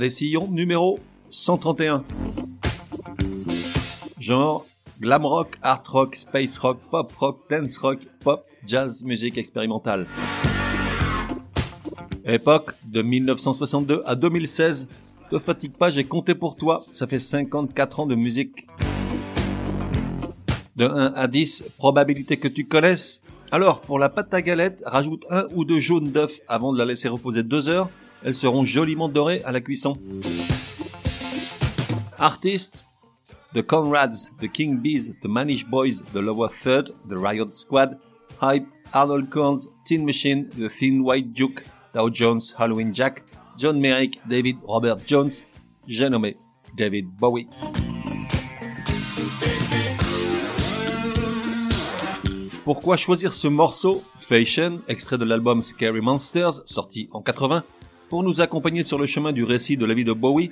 Des sillons numéro 131. Genre glam rock, art rock, space rock, pop rock, dance rock, pop, jazz, musique expérimentale. Époque de 1962 à 2016. Te fatigue pas, j'ai compté pour toi. Ça fait 54 ans de musique. De 1 à 10, probabilité que tu connaisses. Alors, pour la pâte à galette, rajoute un ou deux jaunes d'œufs avant de la laisser reposer deux heures elles seront joliment dorées à la cuisson. Artistes The Conrads, The King Bees, The Manish Boys, The Lower Third, The Riot Squad, Hype, Arnold Corns, Tin Machine, The Thin White Duke, Dow Jones, Halloween Jack, John Merrick, David Robert Jones, j'ai nommé David Bowie. Pourquoi choisir ce morceau, Fashion, extrait de l'album Scary Monsters, sorti en 80, pour nous accompagner sur le chemin du récit de la vie de Bowie.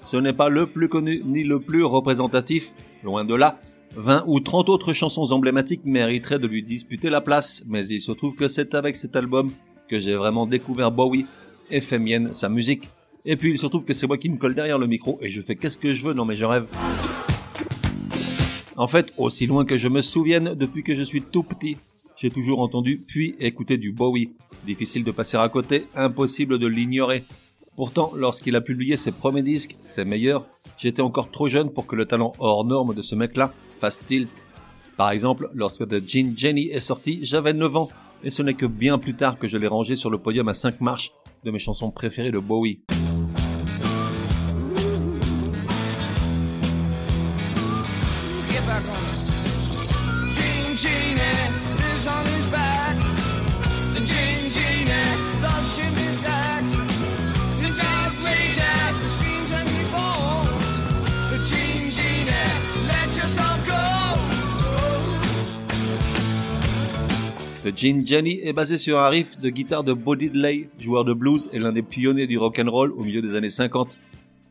Ce n'est pas le plus connu ni le plus représentatif, loin de là. 20 ou 30 autres chansons emblématiques mériteraient de lui disputer la place, mais il se trouve que c'est avec cet album que j'ai vraiment découvert Bowie et fait mienne sa musique. Et puis il se trouve que c'est moi qui me colle derrière le micro et je fais qu'est-ce que je veux, non mais je rêve. En fait, aussi loin que je me souvienne, depuis que je suis tout petit, toujours entendu puis écouté du Bowie. Difficile de passer à côté, impossible de l'ignorer. Pourtant, lorsqu'il a publié ses premiers disques, ses meilleurs, j'étais encore trop jeune pour que le talent hors norme de ce mec-là fasse tilt. Par exemple, lorsque The Gin Jenny est sorti, j'avais 9 ans, et ce n'est que bien plus tard que je l'ai rangé sur le podium à 5 marches de mes chansons préférées de Bowie. The Gin Jenny est basé sur un riff de guitare de Bo Diddley, joueur de blues et l'un des pionniers du rock and roll au milieu des années 50.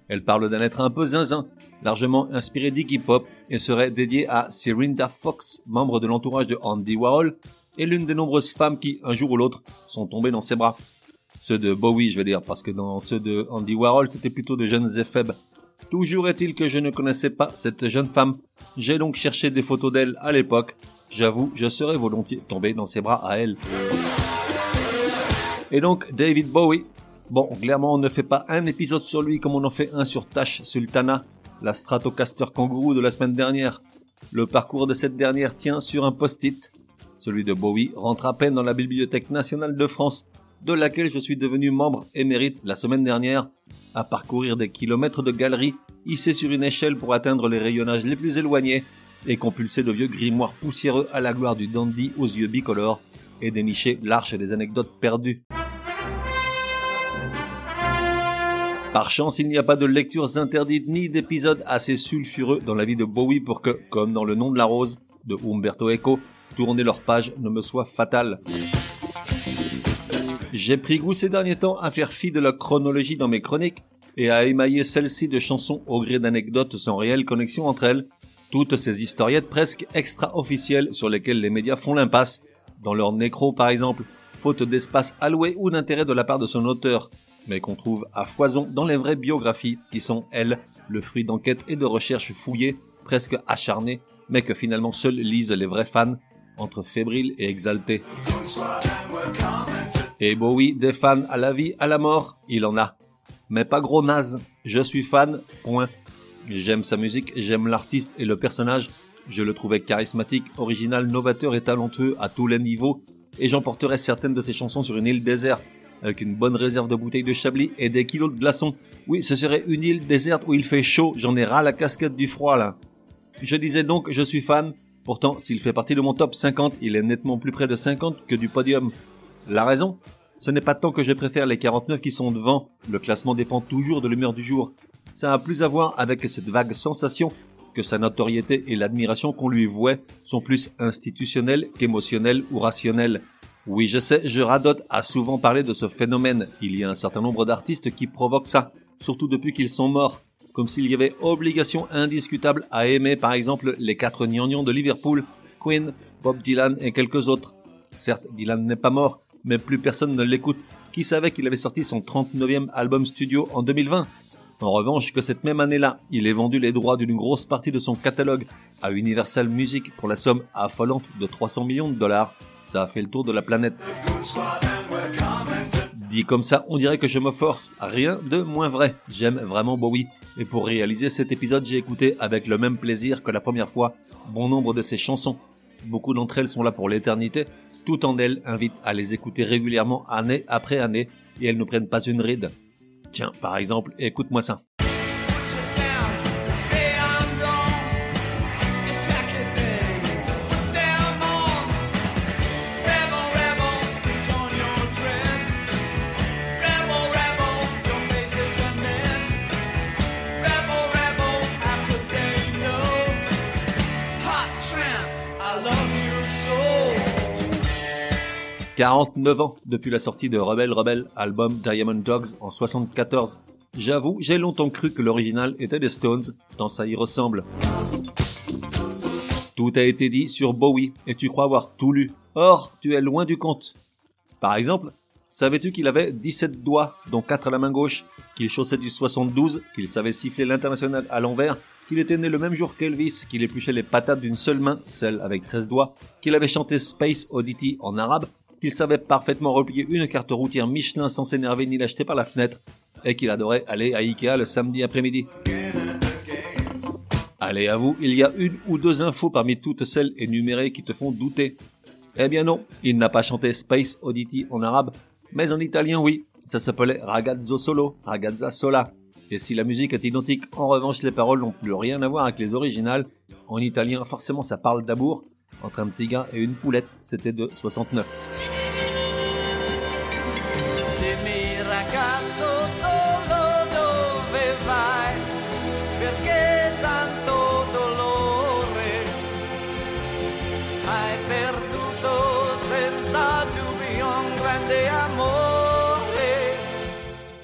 Elle parle d'un être un peu zinzin, largement inspiré d'Iggy Pop et serait dédiée à Syrinda Fox, membre de l'entourage de Andy Warhol et l'une des nombreuses femmes qui, un jour ou l'autre, sont tombées dans ses bras. Ceux de Bowie, je veux dire, parce que dans ceux de Andy Warhol, c'était plutôt de jeunes éphèbes. Toujours est-il que je ne connaissais pas cette jeune femme. J'ai donc cherché des photos d'elle à l'époque J'avoue, je serais volontiers tombé dans ses bras à elle. Et donc, David Bowie. Bon, clairement, on ne fait pas un épisode sur lui comme on en fait un sur Tash Sultana, la Stratocaster kangourou de la semaine dernière. Le parcours de cette dernière tient sur un post-it. Celui de Bowie rentre à peine dans la Bibliothèque nationale de France, de laquelle je suis devenu membre émérite la semaine dernière, à parcourir des kilomètres de galeries, hissé sur une échelle pour atteindre les rayonnages les plus éloignés, et compulser de vieux grimoires poussiéreux à la gloire du dandy aux yeux bicolores et dénicher l'arche des anecdotes perdues. Par chance, il n'y a pas de lectures interdites ni d'épisodes assez sulfureux dans la vie de Bowie pour que, comme dans Le nom de la rose de Umberto Eco, tourner leur page ne me soit fatal. J'ai pris goût ces derniers temps à faire fi de la chronologie dans mes chroniques et à émailler celles-ci de chansons au gré d'anecdotes sans réelle connexion entre elles, toutes ces historiettes presque extra-officielles sur lesquelles les médias font l'impasse, dans leur nécro par exemple, faute d'espace alloué ou d'intérêt de la part de son auteur, mais qu'on trouve à foison dans les vraies biographies qui sont, elles, le fruit d'enquêtes et de recherches fouillées, presque acharnées, mais que finalement seuls lisent les vrais fans, entre fébriles et exaltés. Et Bowie, des fans à la vie, à la mort, il en a. Mais pas gros naze, je suis fan, point. J'aime sa musique, j'aime l'artiste et le personnage. Je le trouvais charismatique, original, novateur et talentueux à tous les niveaux. Et j'emporterai certaines de ses chansons sur une île déserte, avec une bonne réserve de bouteilles de chablis et des kilos de glaçons. Oui, ce serait une île déserte où il fait chaud, j'en ai ras la casquette du froid là. Je disais donc, je suis fan. Pourtant, s'il fait partie de mon top 50, il est nettement plus près de 50 que du podium. La raison? Ce n'est pas tant que je préfère les 49 qui sont devant, le classement dépend toujours de l'humeur du jour. Ça a plus à voir avec cette vague sensation que sa notoriété et l'admiration qu'on lui vouait sont plus institutionnelles qu'émotionnelles ou rationnelles. Oui, je sais, je radote à souvent parler de ce phénomène. Il y a un certain nombre d'artistes qui provoquent ça, surtout depuis qu'ils sont morts. Comme s'il y avait obligation indiscutable à aimer par exemple les quatre gnagnons de Liverpool, Queen, Bob Dylan et quelques autres. Certes, Dylan n'est pas mort, mais plus personne ne l'écoute. Qui savait qu'il avait sorti son 39e album studio en 2020 En revanche, que cette même année-là, il ait vendu les droits d'une grosse partie de son catalogue à Universal Music pour la somme affolante de 300 millions de dollars, ça a fait le tour de la planète. Dit comme ça, on dirait que je me force. Rien de moins vrai. J'aime vraiment Bowie. Et pour réaliser cet épisode, j'ai écouté avec le même plaisir que la première fois bon nombre de ses chansons. Beaucoup d'entre elles sont là pour l'éternité, tout en elles invitent à les écouter régulièrement année après année et elles ne prennent pas une ride. Tiens, par exemple, écoute-moi ça. « 49 ans depuis la sortie de Rebel Rebel, album Diamond Dogs en 74. J'avoue, j'ai longtemps cru que l'original était des Stones, tant ça y ressemble. Tout a été dit sur Bowie, et tu crois avoir tout lu. Or, tu es loin du compte. Par exemple, savais-tu qu'il avait 17 doigts, dont 4 à la main gauche, qu'il chaussait du 72, qu'il savait siffler l'international à l'envers, qu'il était né le même jour qu'Elvis, qu'il épluchait les patates d'une seule main, celle avec 13 doigts, qu'il avait chanté Space Oddity en arabe, qu'il savait parfaitement replier une carte routière Michelin sans s'énerver ni l'acheter par la fenêtre, et qu'il adorait aller à Ikea le samedi après-midi. Allez, à vous, il y a une ou deux infos parmi toutes celles énumérées qui te font douter. Eh bien non, il n'a pas chanté Space Oddity en arabe, mais en italien oui, ça s'appelait Ragazzo Solo, Ragazza Sola. Et si la musique est identique, en revanche les paroles n'ont plus rien à voir avec les originales. En italien, forcément ça parle d'amour, entre un petit gars et une poulette, c'était de 69. Dimmi ragazzo solo dove vai, perché tanto dolore hai perduto senza dubbio un grande amore.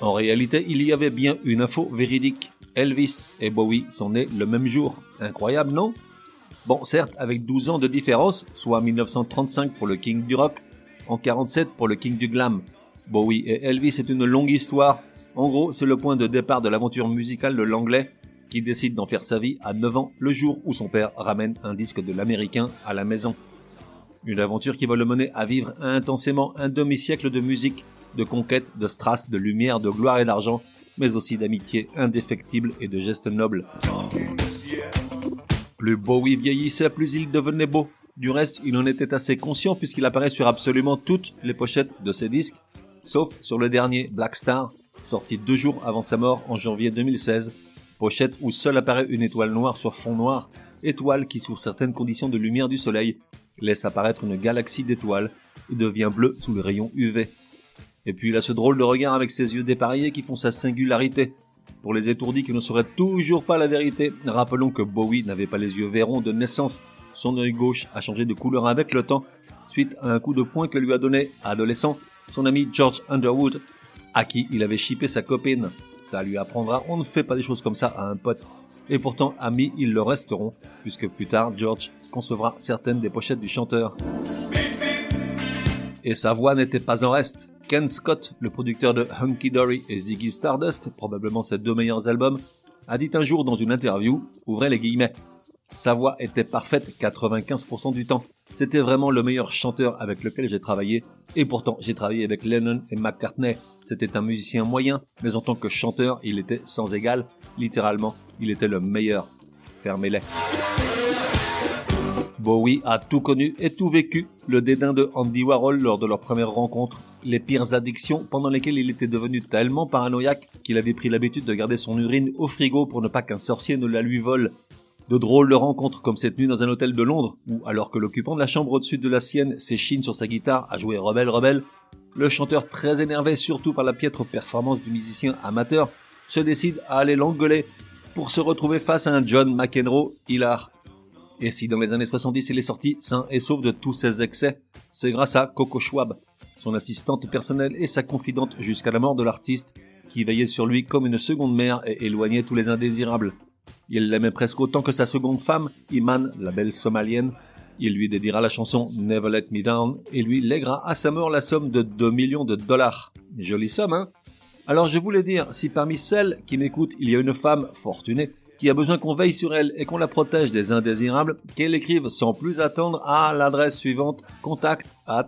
En réalité, il y avait bien une info véridique. Elvis et Bowie sont nés le même jour. Incroyable, non? Bon, certes, avec 12 ans de différence, soit 1935 pour le King du rock, en 47 pour le King du glam. Bowie et Elvis c'est une longue histoire. En gros, c'est le point de départ de l'aventure musicale de l'anglais qui décide d'en faire sa vie à 9 ans le jour où son père ramène un disque de l'américain à la maison. Une aventure qui va le mener à vivre intensément un demi-siècle de musique, de conquête, de strass, de lumière, de gloire et d'argent, mais aussi d'amitié indéfectible et de gestes nobles. Plus Bowie vieillissait, plus il devenait beau. Du reste, il en était assez conscient puisqu'il apparaît sur absolument toutes les pochettes de ses disques, sauf sur le dernier, Black Star, sorti deux jours avant sa mort en janvier 2016, pochette où seule apparaît une étoile noire sur fond noir, étoile qui sous certaines conditions de lumière du soleil laisse apparaître une galaxie d'étoiles et devient bleue sous le rayon UV. Et puis il a ce drôle de regard avec ses yeux dépareillés qui font sa singularité. Pour les étourdis qui ne sauraient toujours pas la vérité, rappelons que Bowie n'avait pas les yeux verrons de naissance. Son œil gauche a changé de couleur avec le temps, suite à un coup de poing que lui a donné, adolescent, son ami George Underwood, à qui il avait chippé sa copine. Ça lui apprendra, on ne fait pas des choses comme ça à un pote. Et pourtant, amis, ils le resteront, puisque plus tard, George concevra certaines des pochettes du chanteur. Et sa voix n'était pas en reste. Ken Scott, le producteur de Hunky Dory et Ziggy Stardust, probablement ses deux meilleurs albums, a dit un jour dans une interview, ouvrez les guillemets, sa voix était parfaite 95% du temps. C'était vraiment le meilleur chanteur avec lequel j'ai travaillé. Et pourtant, j'ai travaillé avec Lennon et McCartney. C'était un musicien moyen, mais en tant que chanteur, il était sans égal. Littéralement, il était le meilleur. Fermez-les. Bowie a tout connu et tout vécu. Le dédain de Andy Warhol lors de leur première rencontre. Les pires addictions pendant lesquelles il était devenu tellement paranoïaque qu'il avait pris l'habitude de garder son urine au frigo pour ne pas qu'un sorcier ne la lui vole. De drôles de rencontres comme cette nuit dans un hôtel de Londres où, alors que l'occupant de la chambre au-dessus de la sienne s'échine sur sa guitare à jouer Rebelle Rebelle, le chanteur très énervé surtout par la piètre performance du musicien amateur se décide à aller l'engueuler pour se retrouver face à un John McEnroe hilar. Et si dans les années 70 il est sorti sain et sauf de tous ses excès, c'est grâce à Coco Schwab, son assistante personnelle et sa confidente jusqu'à la mort de l'artiste, qui veillait sur lui comme une seconde mère et éloignait tous les indésirables. Il l'aimait presque autant que sa seconde femme, Iman, la belle somalienne. Il lui dédiera la chanson Never Let Me Down et lui lèguera à sa mort la somme de 2 millions de dollars. Jolie somme, hein? Alors je voulais dire, si parmi celles qui m'écoutent, il y a une femme fortunée qui a besoin qu'on veille sur elle et qu'on la protège des indésirables, qu'elle écrive sans plus attendre à l'adresse suivante contact at.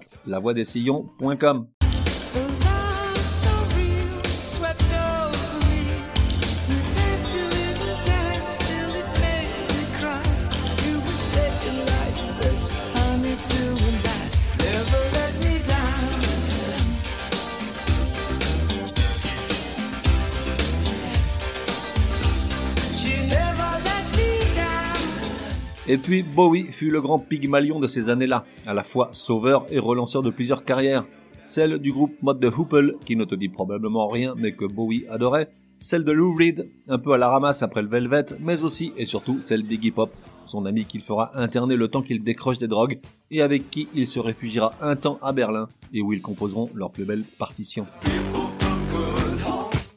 Et puis Bowie fut le grand pygmalion de ces années-là, à la fois sauveur et relanceur de plusieurs carrières. Celle du groupe Mod de Hoople, qui ne te dit probablement rien mais que Bowie adorait, celle de Lou Reed, un peu à la ramasse après le Velvet, mais aussi et surtout celle d'Iggy Pop, son ami qu'il fera interner le temps qu'il décroche des drogues, et avec qui il se réfugiera un temps à Berlin, et où ils composeront leur plus belle partition.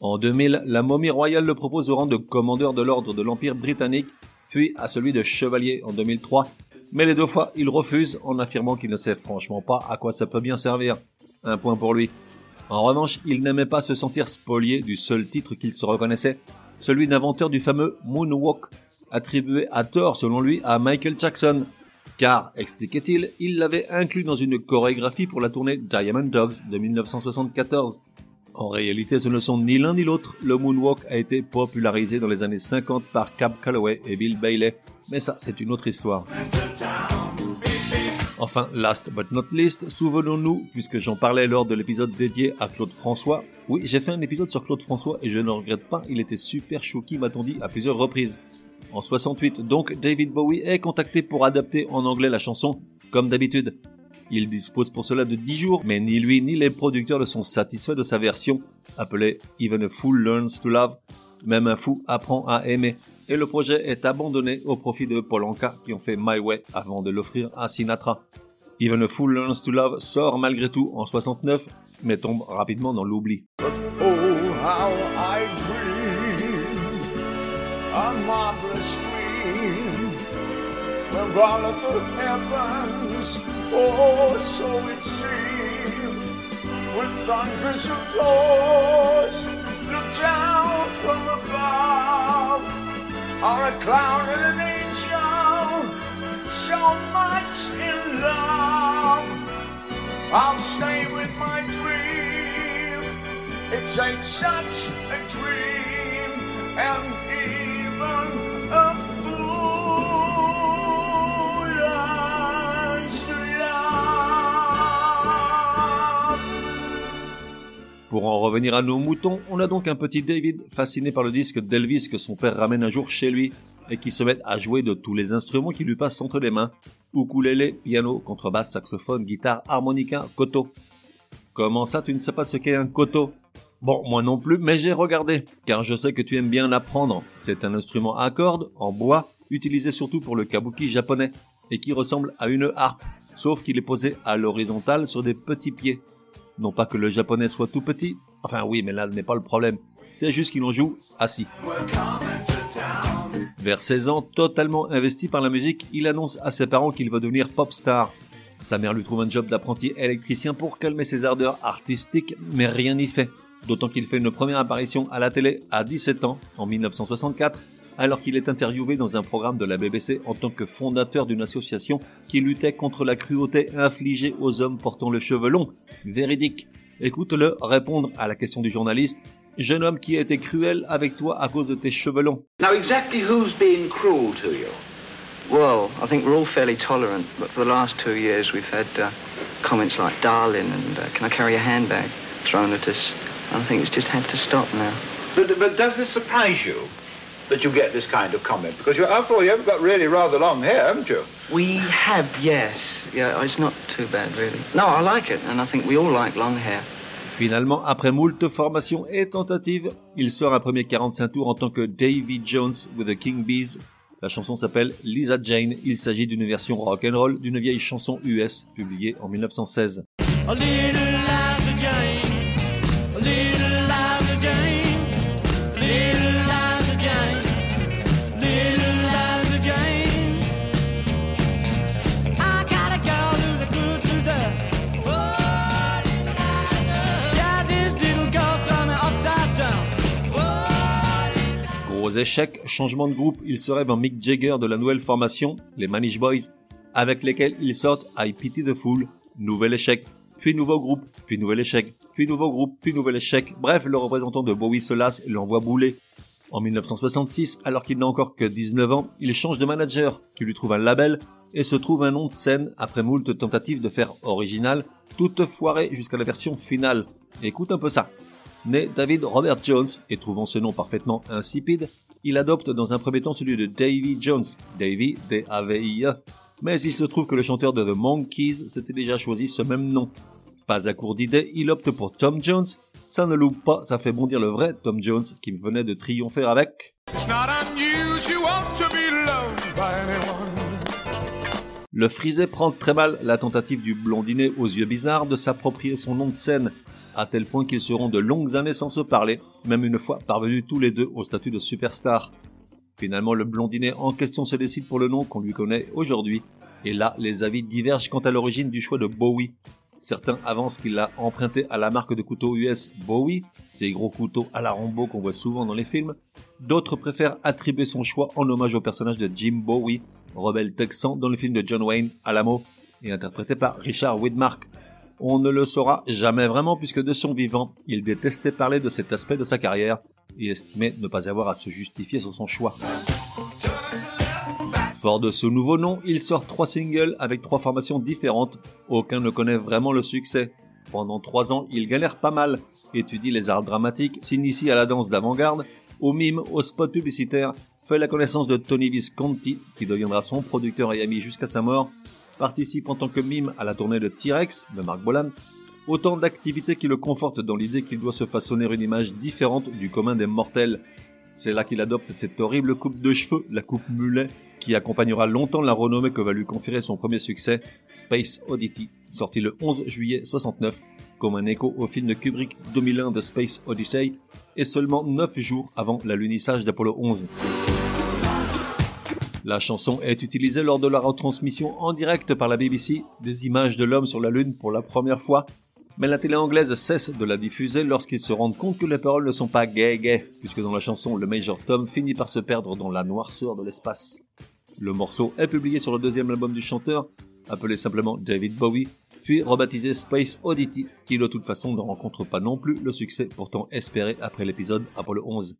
En 2000, la momie royale le propose au rang de commandeur de l'ordre de l'Empire britannique, puis à celui de chevalier en 2003, mais les deux fois il refuse en affirmant qu'il ne sait franchement pas à quoi ça peut bien servir. Un point pour lui. En revanche, il n'aimait pas se sentir spolié du seul titre qu'il se reconnaissait, celui d'inventeur du fameux Moonwalk, attribué à tort selon lui à Michael Jackson, car, expliquait-il, il l'avait inclus dans une chorégraphie pour la tournée Diamond Dogs de 1974. En réalité, ce ne sont ni l'un ni l'autre. Le moonwalk a été popularisé dans les années 50 par Cab Calloway et Bill Bailey. Mais ça, c'est une autre histoire. Enfin, last but not least, souvenons-nous, puisque j'en parlais lors de l'épisode dédié à Claude François. Oui, j'ai fait un épisode sur Claude François et je ne regrette pas, il était super chouki, m'a-t-on dit, à plusieurs reprises. En 68, donc, David Bowie est contacté pour adapter en anglais la chanson, comme d'habitude. Il dispose pour cela de 10 jours, mais ni lui ni les producteurs ne sont satisfaits de sa version, appelée Even a Fool Learns to Love. Même un fou apprend à aimer. Et le projet est abandonné au profit de Paul Anka qui ont fait My Way avant de l'offrir à Sinatra. Even a Fool Learns to Love sort malgré tout en 69, mais tombe rapidement dans l'oubli. Oh, oh, so it seemed, with thunders of applause, look down from above, on a cloud and an angel, so much in love. I'll stay with my dream. It takes such a dream, and even revenir à nos moutons, on a donc un petit David fasciné par le disque d'Elvis que son père ramène un jour chez lui et qui se met à jouer de tous les instruments qui lui passent entre les mains. Ukulélé, piano, contrebasse, saxophone, guitare, harmonica, koto. Comment ça tu ne sais pas ce qu'est un koto? Bon, moi non plus, mais j'ai regardé, car je sais que tu aimes bien l'apprendre. C'est un instrument à cordes, en bois, utilisé surtout pour le kabuki japonais, et qui ressemble à une harpe, sauf qu'il est posé à l'horizontale sur des petits pieds. Non pas que le japonais soit tout petit, enfin oui, mais là n'est pas le problème. C'est juste qu'il en joue assis. Vers 16 ans, totalement investi par la musique, il annonce à ses parents qu'il veut devenir pop star. Sa mère lui trouve un job d'apprenti électricien pour calmer ses ardeurs artistiques, mais rien n'y fait. D'autant qu'il fait une première apparition à la télé à 17 ans, en 1964, alors qu'il est interviewé dans un programme de la BBC en tant que fondateur d'une association qui luttait contre la cruauté infligée aux hommes portant le cheveu long. Véridique. Écoute-le répondre à la question du journaliste. Jeune homme qui a été cruel avec toi à cause de tes cheveux longs. Now, exactly who's been cruel to you? Well, I think we're all fairly tolerant, but for the last two years we've had uh, comments like darling and uh, can I carry a handbag? thrown at us. I think it's just had to stop now. But, but does this surprise you that you get this kind of comment? Because you're, after all, you've got really rather long hair, haven't you? We have, yes, Yeah, it's not too bad, really. No, I like it, and I think we all like long hair. Finalement, après moult formations et tentatives, il sort un premier 45 tours en tant que Davy Jones with the King Bees. La chanson s'appelle Lisa Jane. Il s'agit d'une version rock and roll d'une vieille chanson US publiée en 1916. A little Gros échec, changement de groupe, il se rêve en Mick Jagger de la nouvelle formation, les Manish Boys, avec lesquels ils sortent I Pity the Fool, nouvel échec, puis nouveau groupe, puis nouvel échec, puis nouveau groupe, puis nouvel échec. Bref, le représentant de Bowie se lasse et l'envoie bouler. En 1966, alors qu'il n'a encore que 19 ans, il change de manager, qui lui trouve un label et se trouve un nom de scène après moult tentatives de faire original, toutes foirées jusqu'à la version finale. Écoute un peu ça. Né David Robert Jones et trouvant ce nom parfaitement insipide, il adopte dans un premier temps celui de Davy Jones, Davy D-A-V-I-E. Mais il se trouve que le chanteur de The Monkees s'était déjà choisi ce même nom. Pas à court d'idées, il opte pour Tom Jones. Ça ne loupe pas, ça fait bondir le vrai Tom Jones qui venait de triompher avec. Le frisé prend très mal la tentative du blondinet aux yeux bizarres de s'approprier son nom de scène, à tel point qu'ils seront de longues années sans se parler, même une fois parvenus tous les deux au statut de superstar. Finalement, le blondinet en question se décide pour le nom qu'on lui connaît aujourd'hui, et là, les avis divergent quant à l'origine du choix de Bowie. Certains avancent qu'il l'a emprunté à la marque de couteaux US Bowie, ces gros couteaux à la Rambo qu'on voit souvent dans les films. D'autres préfèrent attribuer son choix en hommage au personnage de Jim Bowie, rebelle texan dans le film de John Wayne, Alamo, et interprété par Richard Widmark. On ne le saura jamais vraiment puisque de son vivant, il détestait parler de cet aspect de sa carrière et estimait ne pas avoir à se justifier sur son choix. Fort de ce nouveau nom, il sort trois singles avec trois formations différentes. Aucun ne connaît vraiment le succès. Pendant trois ans, il galère pas mal, étudie les arts dramatiques, s'initie à la danse d'avant-garde, au mime, au spot publicitaire, fait la connaissance de Tony Visconti, qui deviendra son producteur et ami jusqu'à sa mort, participe en tant que mime à la tournée de T-Rex de Mark Bolan, autant d'activités qui le confortent dans l'idée qu'il doit se façonner une image différente du commun des mortels. C'est là qu'il adopte cette horrible coupe de cheveux, la coupe mulet, qui accompagnera longtemps la renommée que va lui conférer son premier succès, Space Oddity, sorti le 11 juillet 69, comme un écho au film de Kubrick 2001 de Space Odyssey, et seulement 9 jours avant l'alunissage d'Apollo 11. La chanson est utilisée lors de la retransmission en direct par la BBC des images de l'homme sur la Lune pour la première fois, mais la télé anglaise cesse de la diffuser lorsqu'ils se rendent compte que les paroles ne sont pas gay-gay, puisque dans la chanson, le Major Tom finit par se perdre dans la noirceur de l'espace. Le morceau est publié sur le deuxième album du chanteur, appelé simplement David Bowie, puis rebaptisé Space Oddity, qui de toute façon ne rencontre pas non plus le succès pourtant espéré après l'épisode Apollo 11.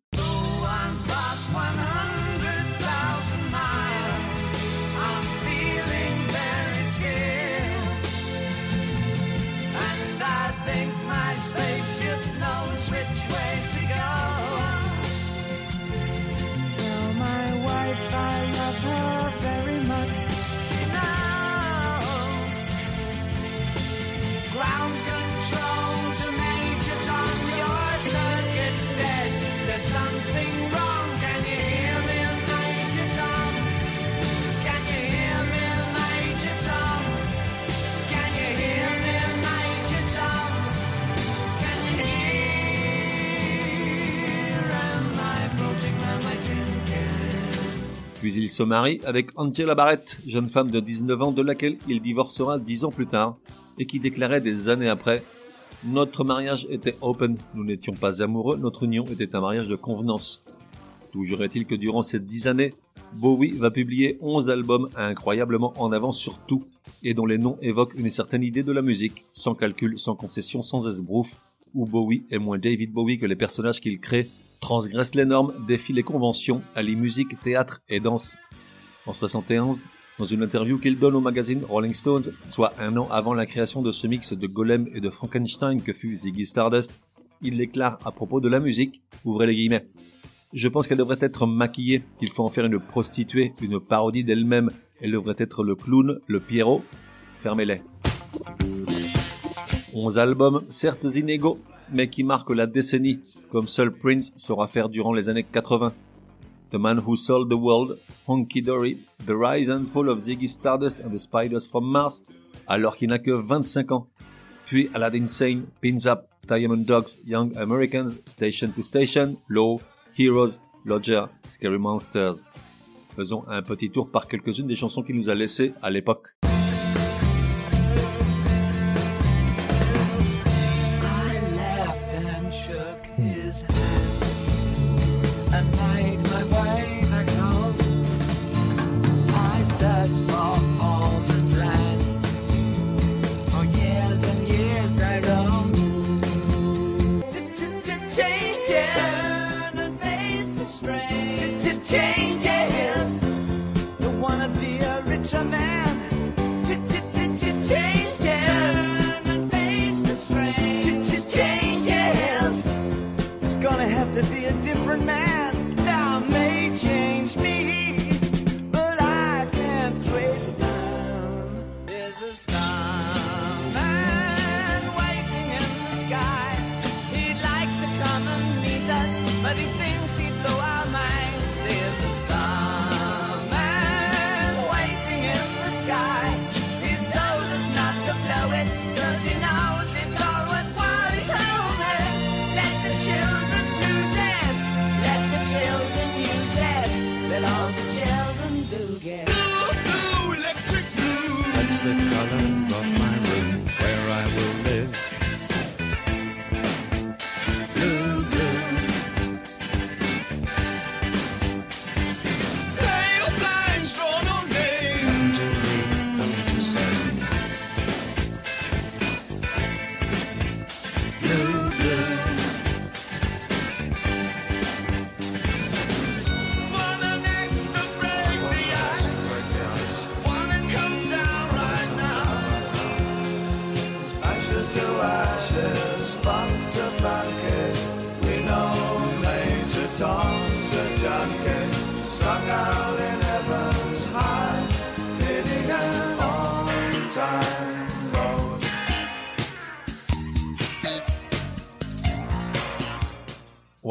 Puis il se marie avec Angela Barrett, jeune femme de 19 ans de laquelle il divorcera 10 ans plus tard, et qui déclarait des années après Notre mariage était open, nous n'étions pas amoureux, notre union était un mariage de convenance. Toujours est-il que durant ces 10 années, Bowie va publier 11 albums incroyablement en avance sur tout, et dont les noms évoquent une certaine idée de la musique, sans calcul, sans concession, sans esbrouf, où Bowie est moins David Bowie que les personnages qu'il crée, transgresse les normes, défie les conventions, allie musique, théâtre et danse. En 71, dans une interview qu'il donne au magazine Rolling Stones, soit un an avant la création de ce mix de Golem et de Frankenstein que fut Ziggy Stardust, il déclare à propos de la musique, ouvrez les guillemets, je pense qu'elle devrait être maquillée, qu'il faut en faire une prostituée, une parodie d'elle-même. Elle devrait être le clown, le Pierrot. fermez-les. 11 albums, certes inégaux, mais qui marquent la décennie, comme seul Prince saura faire durant les années 80. The Man Who Sold the World, Honky Dory, The Rise and Fall of Ziggy Stardust and the Spiders from Mars, alors qu'il n'a que 25 ans. Puis Aladdin Sane, Pins Up, Diamond Dogs, Young Americans, Station to Station, Low, Heroes, Lodger, Scary Monsters. Faisons un petit tour par quelques-unes des chansons qu'il nous a laissées à l'époque.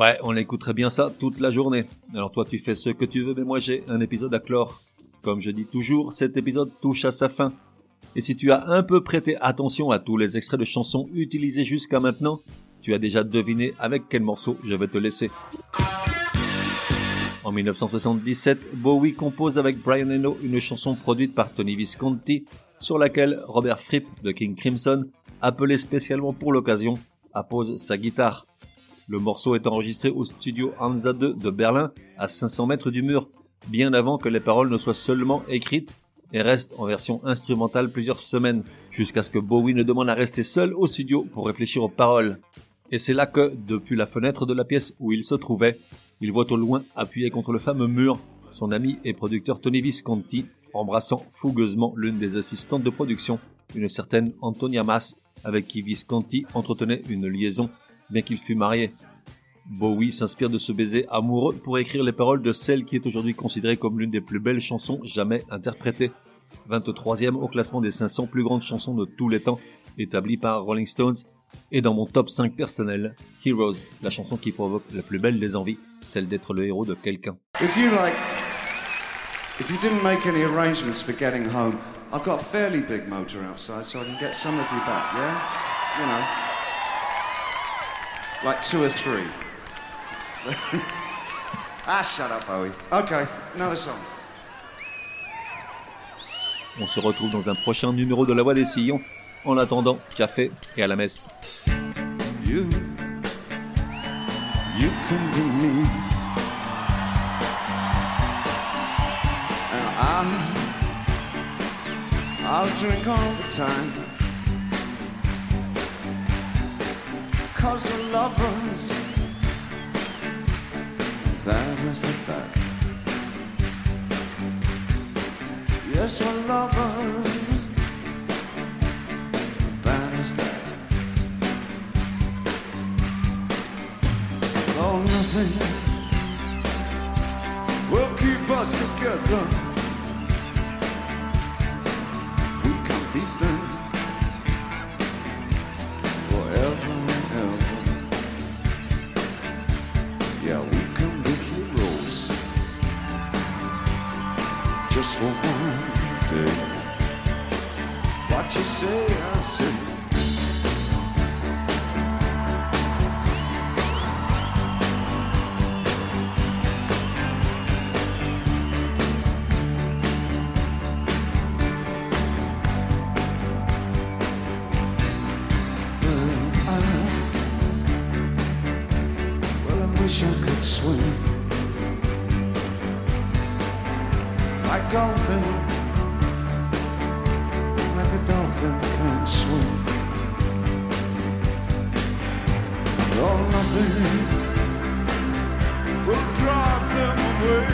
Ouais, on écouterait bien ça toute la journée. Alors toi, tu fais ce que tu veux, mais moi j'ai un épisode à clore. Comme je dis toujours, cet épisode touche à sa fin. Et si tu as un peu prêté attention à tous les extraits de chansons utilisés jusqu'à maintenant, tu as déjà deviné avec quel morceau je vais te laisser. En 1977, Bowie compose avec Brian Eno une chanson produite par Tony Visconti, sur laquelle Robert Fripp de King Crimson, appelé spécialement pour l'occasion, appose sa guitare. Le morceau est enregistré au studio Hansa 2 de Berlin, à 500 mètres du mur, bien avant que les paroles ne soient seulement écrites, et reste en version instrumentale plusieurs semaines, jusqu'à ce que Bowie ne demande à rester seul au studio pour réfléchir aux paroles. Et c'est là que, depuis la fenêtre de la pièce où il se trouvait, il voit au loin, appuyé contre le fameux mur, son ami et producteur Tony Visconti, embrassant fougueusement l'une des assistantes de production, une certaine Antonia Mas, avec qui Visconti entretenait une liaison, bien qu'il fût marié. Bowie s'inspire de ce baiser amoureux pour écrire les paroles de celle qui est aujourd'hui considérée comme l'une des plus belles chansons jamais interprétées. 23e au classement des 500 plus grandes chansons de tous les temps, établi par Rolling Stones, et dans mon top 5 personnel, Heroes, la chanson qui provoque la plus belle des envies, celle d'être le héros de quelqu'un. If you like, if you didn't make any arrangements for getting home, I've got a fairly big motor outside, so I can get some of you back. Yeah, you know, like two or three. ah, shut up, Bowie. Okay, another song. On se retrouve dans un prochain numéro de La Voix des Sillons. En attendant, café et à la messe. You, you can be me. And I, I'll drink all the time. Cause we're lovers. That is the fact. Yes, we're lovers. That is that. Oh, nothing will keep us together. Oh, nothing will drive them away.